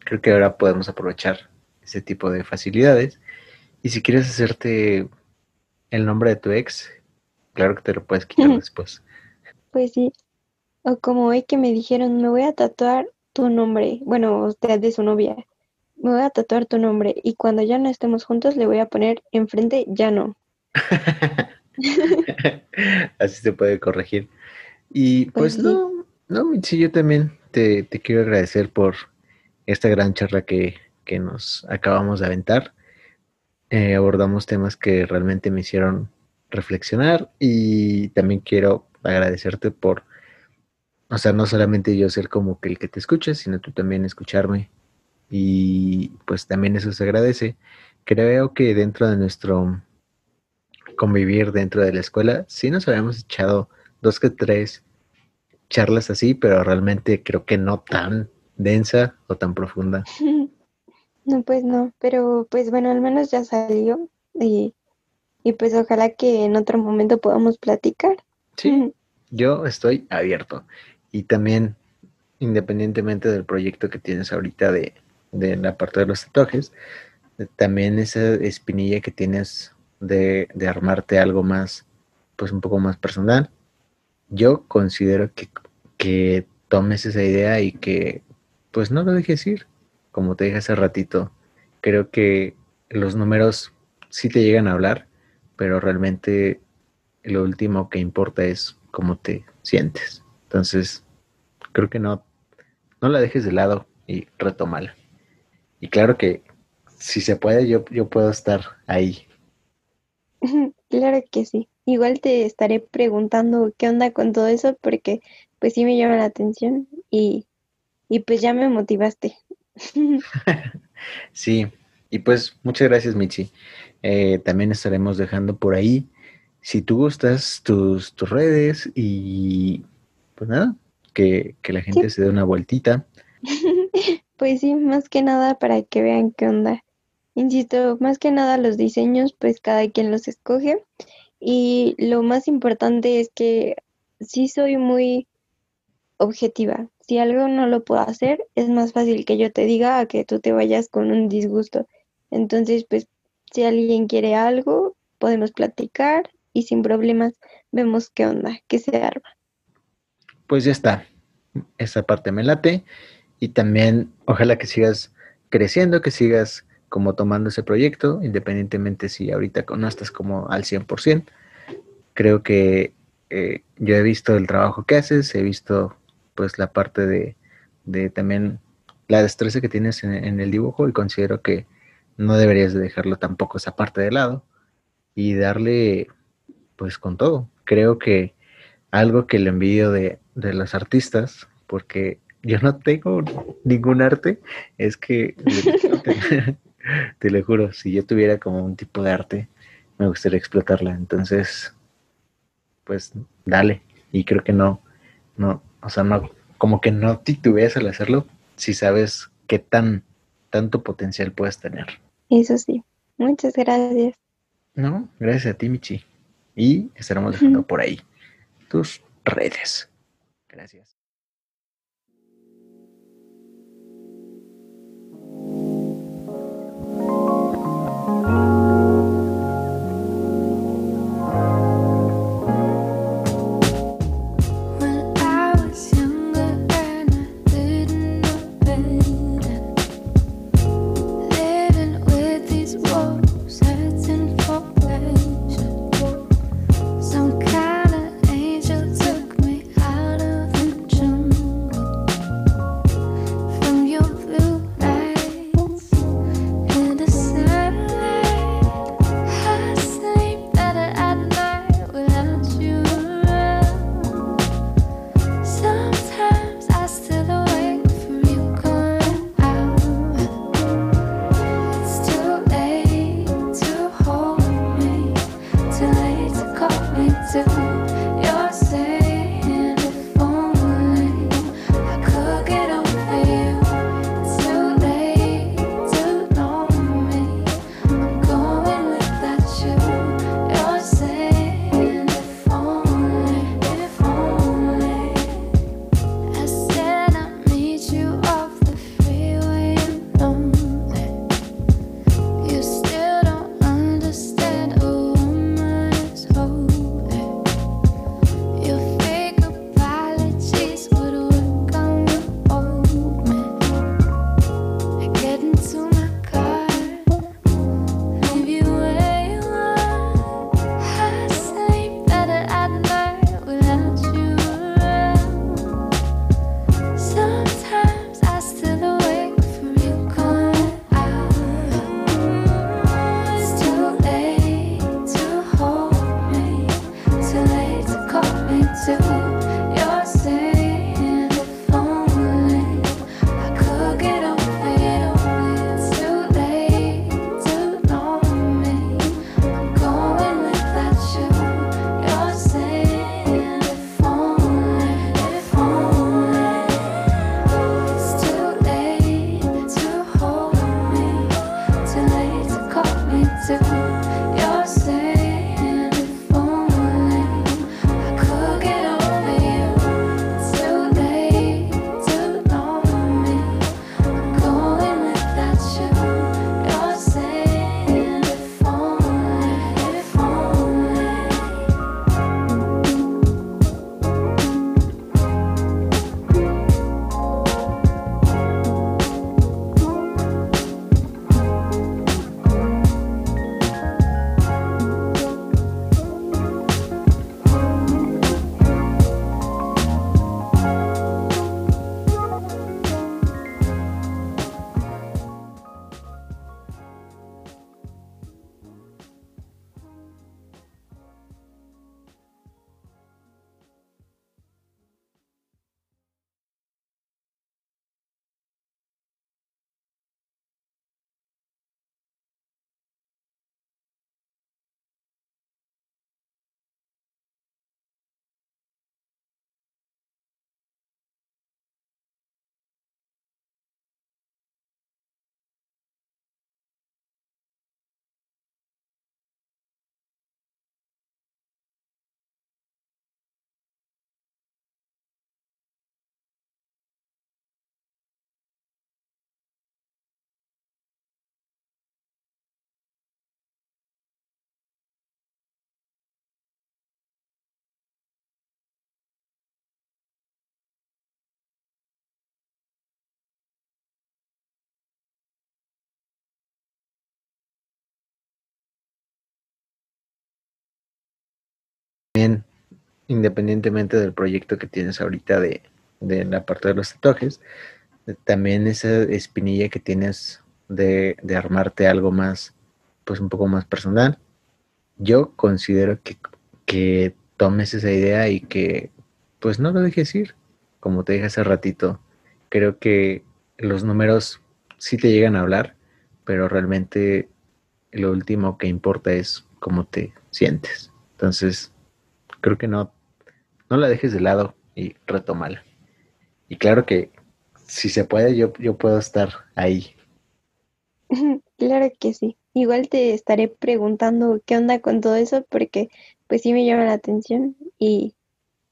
Creo que ahora podemos aprovechar ese tipo de facilidades y si quieres hacerte el nombre de tu ex, claro que te lo puedes quitar después. Pues sí. O como hoy que me dijeron, me voy a tatuar tu nombre. Bueno, usted de su novia. Me voy a tatuar tu nombre. Y cuando ya no estemos juntos, le voy a poner enfrente, ya no. Así se puede corregir. Y Pues pues sí. no, no, Mitzi, yo también te, te quiero agradecer por esta gran charla que, que nos acabamos de aventar. Eh, abordamos temas que realmente me hicieron reflexionar y también quiero agradecerte por, o sea, no solamente yo ser como que el que te escucha, sino tú también escucharme y pues también eso se agradece. Creo que dentro de nuestro convivir dentro de la escuela, sí nos habíamos echado dos que tres charlas así, pero realmente creo que no tan densa o tan profunda. No, pues no, pero pues bueno, al menos ya salió y, y pues ojalá que en otro momento podamos platicar. Sí, yo estoy abierto. Y también, independientemente del proyecto que tienes ahorita de, de la parte de los tatuajes, también esa espinilla que tienes de, de armarte algo más, pues un poco más personal. Yo considero que, que tomes esa idea y que pues no lo dejes ir. Como te dije hace ratito, creo que los números sí te llegan a hablar, pero realmente lo último que importa es cómo te sientes. Entonces, creo que no, no la dejes de lado y retómala. Y claro que si se puede, yo, yo puedo estar ahí. Claro que sí. Igual te estaré preguntando qué onda con todo eso porque pues sí me llama la atención y, y pues ya me motivaste. Sí, y pues muchas gracias, Michi. Eh, también estaremos dejando por ahí, si tú gustas, tus, tus redes y pues nada, que, que la gente se dé una vueltita Pues sí, más que nada para que vean qué onda. Insisto, más que nada los diseños, pues cada quien los escoge. Y lo más importante es que sí soy muy objetiva. Si algo no lo puedo hacer, es más fácil que yo te diga a que tú te vayas con un disgusto. Entonces, pues, si alguien quiere algo, podemos platicar y sin problemas vemos qué onda, qué se arma. Pues ya está. Esa parte me late. Y también ojalá que sigas creciendo, que sigas como tomando ese proyecto, independientemente si ahorita no estás como al 100%. Creo que eh, yo he visto el trabajo que haces, he visto pues la parte de, de también la destreza que tienes en, el dibujo y considero que no deberías de dejarlo tampoco esa parte de lado y darle pues con todo. Creo que algo que le envidio de, de los artistas, porque yo no tengo ningún arte, es que te, te lo juro, si yo tuviera como un tipo de arte, me gustaría explotarla. Entonces, pues dale. Y creo que no, no, o sea, no, como que no titubeas al hacerlo si sabes qué tan, tanto potencial puedes tener. Eso sí. Muchas gracias. No, gracias a ti, Michi. Y estaremos dejando por ahí tus redes. Gracias. Independientemente del proyecto que tienes ahorita de, de la parte de los tatuajes, también esa espinilla que tienes de, de, armarte algo más, pues un poco más personal. Yo considero que, que tomes esa idea y que pues no lo dejes ir. Como te dije hace ratito, creo que los números sí te llegan a hablar, pero realmente lo último que importa es cómo te sientes. Entonces, creo que no, no la dejes de lado y retómala. Y claro que si se puede, yo, yo puedo estar ahí. Claro que sí. Igual te estaré preguntando qué onda con todo eso, porque pues sí me llama la atención y,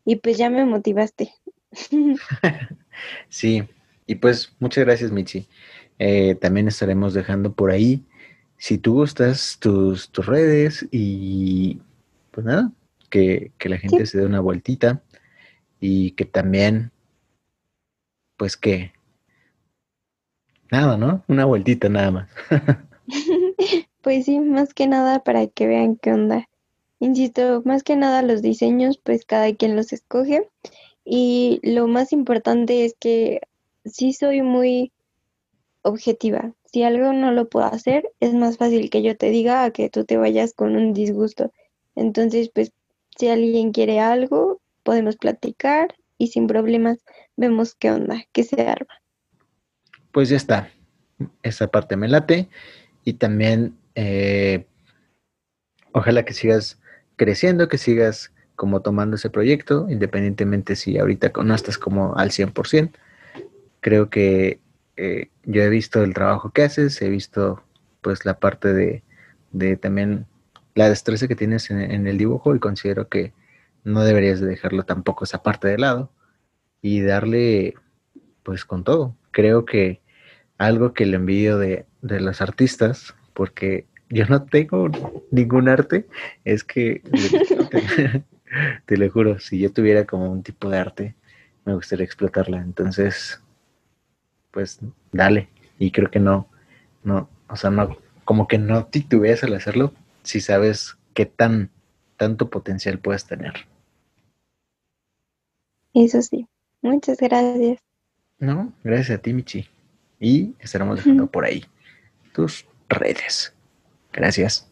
y pues ya me motivaste. sí, y pues muchas gracias, Michi. Eh, también estaremos dejando por ahí, si tú gustas, tus, tus redes y pues nada, que, la gente se dé una vueltita y que también, pues que, nada, ¿no? Una vueltita nada más. pues sí, más que nada para que vean qué onda. Insisto, más que nada los diseños, pues cada quien los escoge. Y lo más importante es que sí soy muy objetiva. Si algo no lo puedo hacer, es más fácil que yo te diga a que tú te vayas con un disgusto. Entonces, pues, si alguien quiere algo, podemos platicar y sin problemas vemos qué onda, qué se arma. Pues ya está. Esa parte me late. Y también, eh, ojalá que sigas creciendo, que sigas como tomando ese proyecto, independientemente si ahorita no estás como al 100%. Creo que eh, yo he visto el trabajo que haces, he visto pues la parte de, de también la destreza que tienes en, el dibujo y considero que no deberías de dejarlo tampoco esa parte de lado y darle pues con todo. Creo que algo que le envidio de, de los artistas, porque yo no tengo ningún arte, es que te, te lo juro, si yo tuviera como un tipo de arte, me gustaría explotarla. Entonces, pues dale. Y creo que no, no, o sea, no, como que no titubeas al hacerlo si sabes qué tan, tanto potencial puedes tener. Eso sí. Muchas gracias. No, gracias a ti, Michi. Y estaremos dejando por ahí tus redes. Gracias.